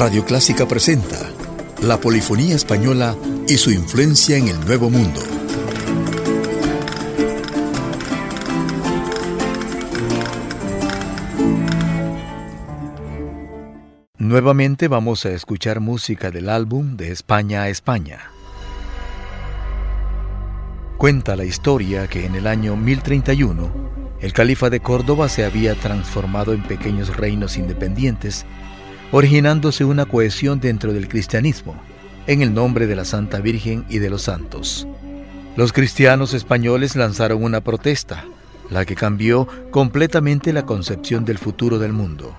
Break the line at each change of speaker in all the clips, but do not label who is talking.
Radio Clásica presenta la polifonía española y su influencia en el Nuevo Mundo. Nuevamente vamos a escuchar música del álbum De España a España. Cuenta la historia que en el año 1031 el califa de Córdoba se había transformado en pequeños reinos independientes originándose una cohesión dentro del cristianismo, en el nombre de la Santa Virgen y de los santos. Los cristianos españoles lanzaron una protesta, la que cambió completamente la concepción del futuro del mundo.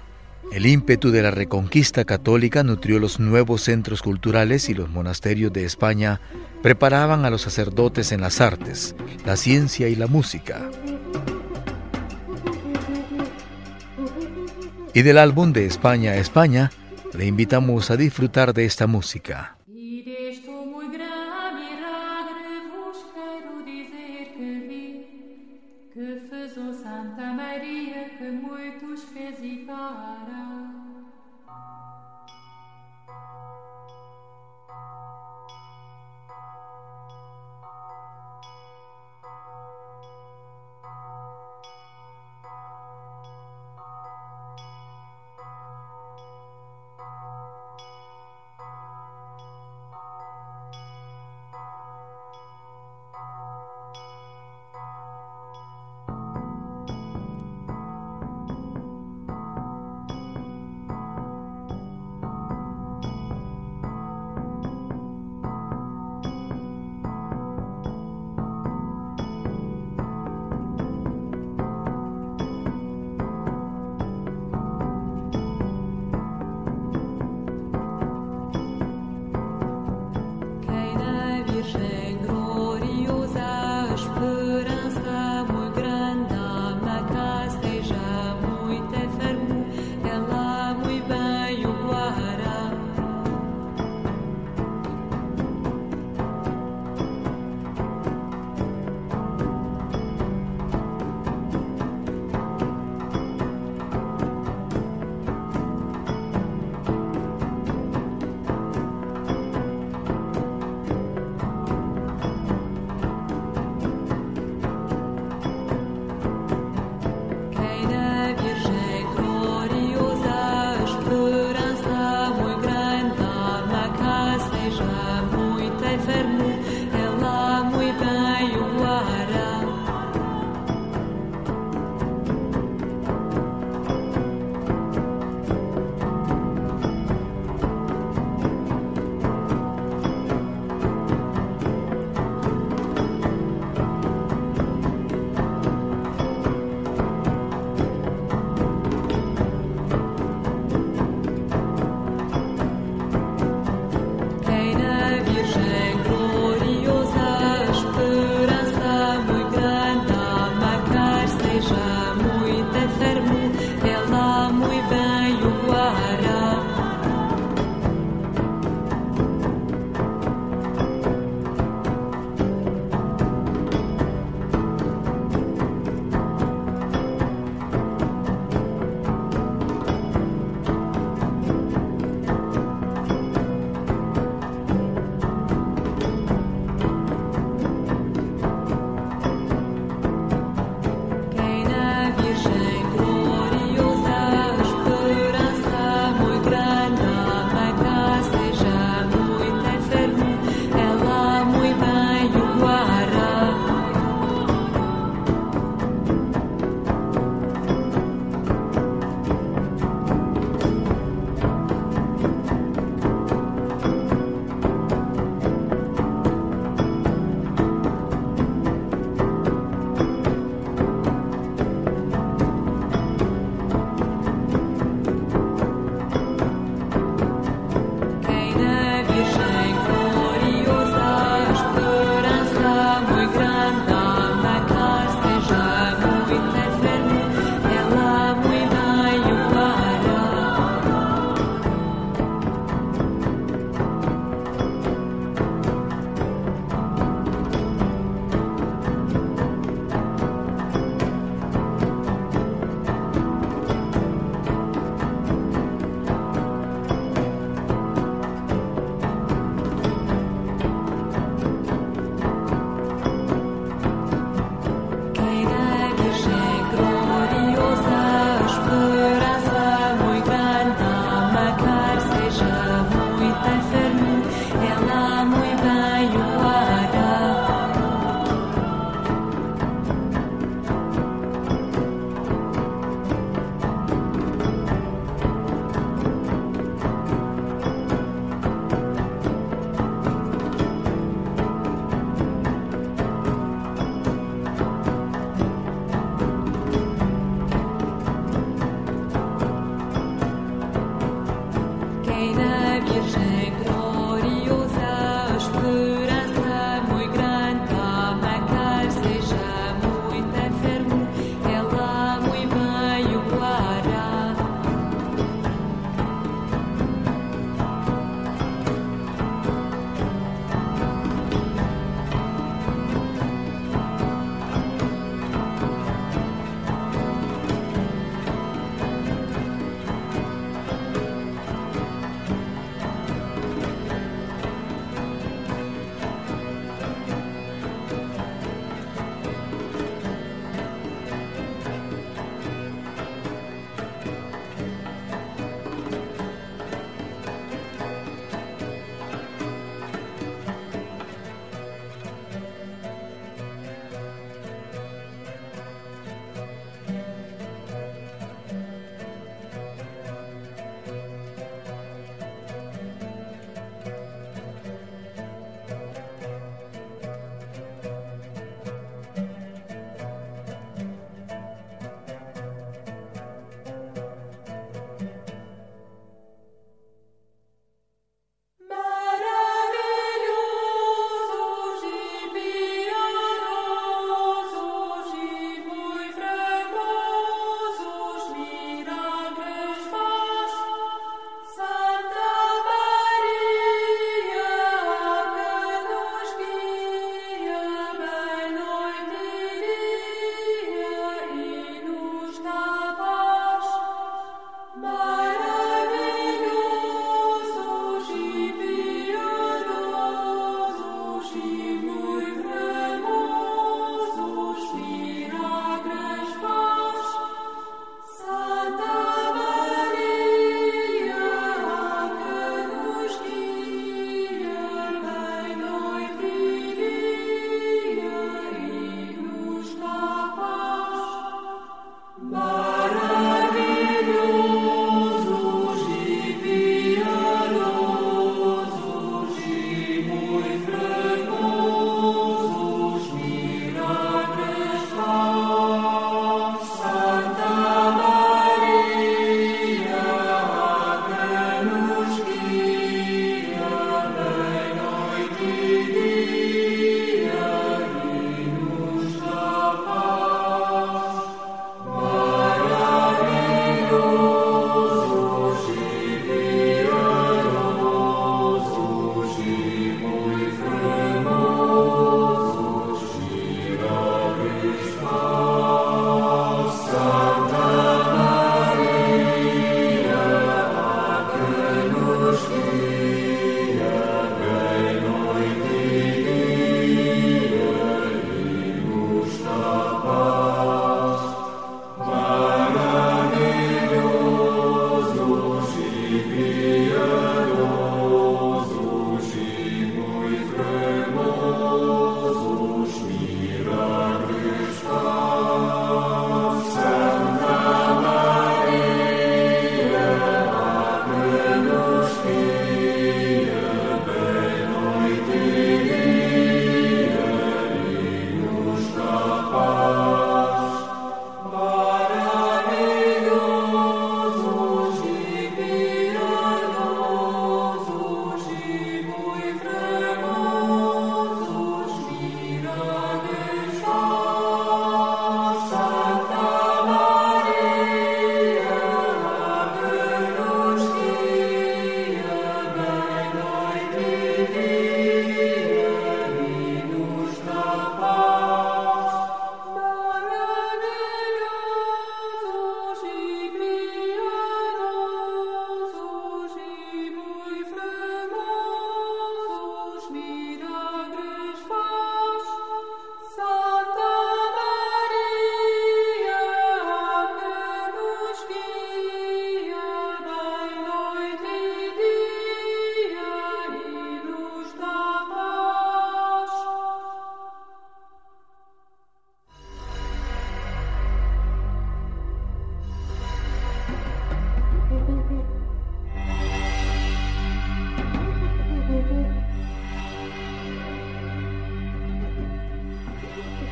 El ímpetu de la reconquista católica nutrió los nuevos centros culturales y los monasterios de España preparaban a los sacerdotes en las artes, la ciencia y la música. y del álbum de España a España, le invitamos a disfrutar de esta música.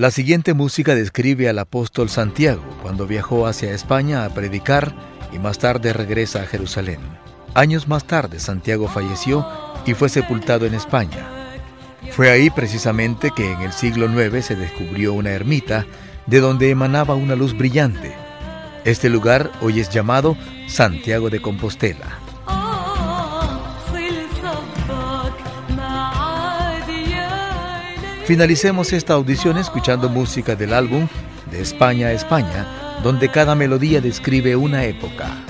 La siguiente música describe al apóstol Santiago cuando viajó hacia España a predicar y más tarde regresa a Jerusalén. Años más tarde Santiago falleció y fue sepultado en España. Fue ahí precisamente que en el siglo IX se descubrió una ermita de donde emanaba una luz brillante. Este lugar hoy es llamado Santiago de Compostela. Finalicemos esta audición escuchando música del álbum De España a España, donde cada melodía describe una época.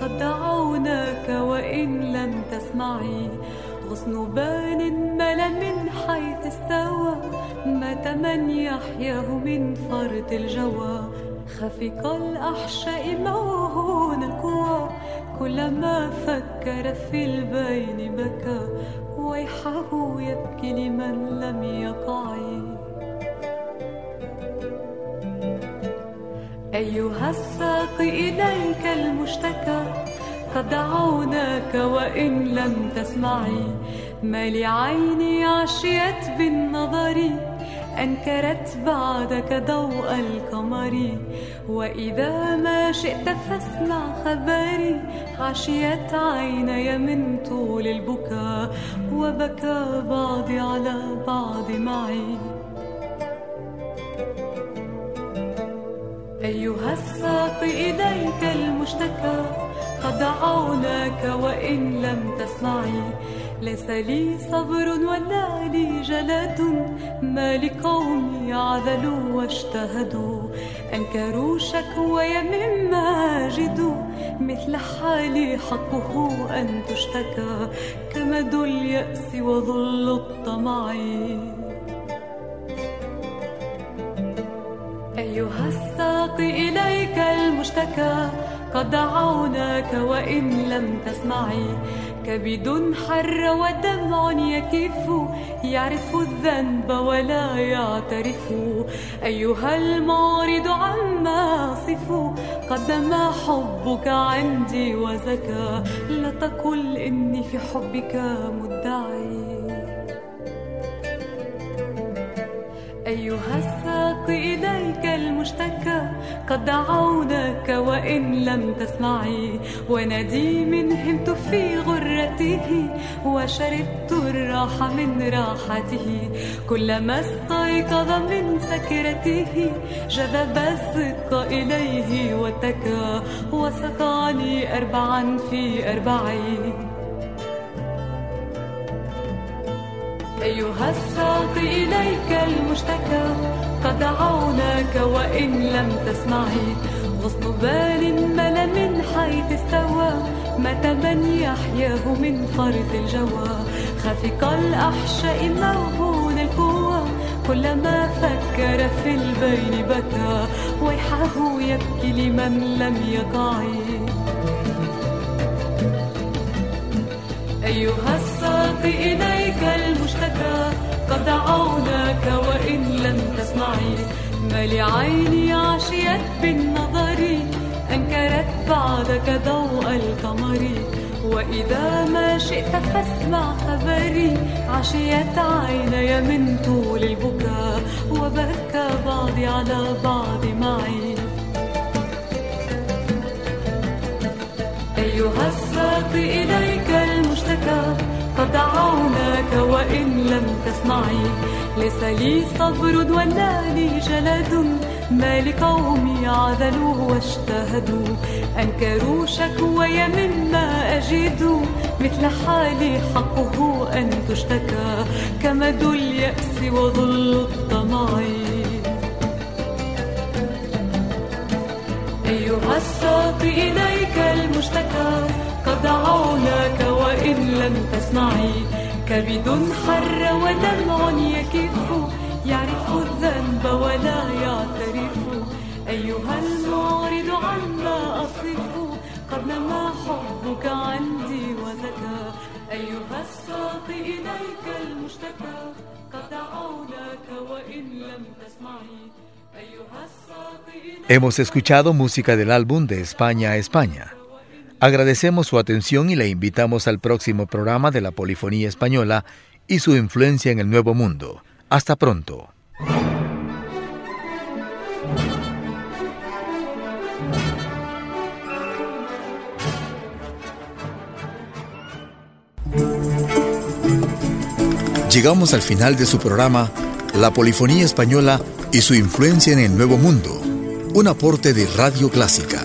قد دعوناك وإن لم تسمعي. غصن بان مل من حيث استوى مات من يحياه من فرط الجوى. خفق الأحشاء موهون القوى كلما فكر في البين بكى. ويحه يبكي لمن لم يقع. أيها الساق إليك المشتكى. قد دعوناك وإن لم تسمعي. ما لعيني عشيت بالنظر. أنكرت بعدك ضوء القمر. وإذا ما شئت فاسمع خبري. عشيت عيني من طول البكاء وبكى بعضي على بعض معي. أيها الساق إليك المشتكى قد دعوناك وإن لم تسمعي. ليس لي صبر ولا لي جلد ما لقومي عذلوا واجتهدوا. أنكروا شكوي مما جدوا مثل حالي حقه أن تشتكى. كمد اليأس وظل الطمع. أيها الساقي إليك المشتكى قد دعوناك وإن لم تسمعي. كبد حر ودمع يكف يعرف الذنب ولا يعترف. أيها المعرض عما أصف قدم حبك عندي وزكى. لا تقل إني في حبك مدعي. أيها الساقي إليك المشتكى قد دعوناك وإن لم تسمعي. ونديم همت في غرته وشربت الراحة من راحته. كلما استيقظ من سكرته جذب الصدق إليه وتكى وسقاني أربعا في أربعين. أيها الساقي إليك المشتكى قد دعوناك وإن لم تسمعي. غصن بال مل من حيث استوى مات من يحياه من فرط الجوى. خافق الأحشاء موهون القوى كلما فكر في البين بكى. ويحه يبكي لمن لم يقع أيها الساقي إليك المشتكى قد دعوناك وإن لم تسمعي. ما لعيني عشيت بالنظر أنكرت بعدك ضوء القمر. وإذا ما شئت فاسمع خبري عشيت عيني من طول البكاء. وبكى بعضي على بعض معي. أيها الساقي إليك المشتكى قد وإن لم تسمعي. ليس لي صبر ولا لي جلد. ما لقومي عذلوا واجتهدوا. أنكروا شكوي مما أجد. مثل حالي حقه أن تشتكى. كمد اليأس وظل الطمع. أيها الساقي إليك المشتكى. دعوناك وإن لم تسمعي. كبد حر ودمع يكف يعرف الذنب ولا يعترف. أيها المعرض عما أصف قد نما حبك عندي وزكى. أيها الساقي إليك المشتكى قد دعوناك وإن لم تسمعي.
Hemos escuchado música del álbum de España a España. Agradecemos su atención y le invitamos al próximo programa de la Polifonía Española y su influencia en el Nuevo Mundo. Hasta pronto. Llegamos al final de su programa La Polifonía Española y su influencia en el Nuevo Mundo, un aporte de Radio
Clásica.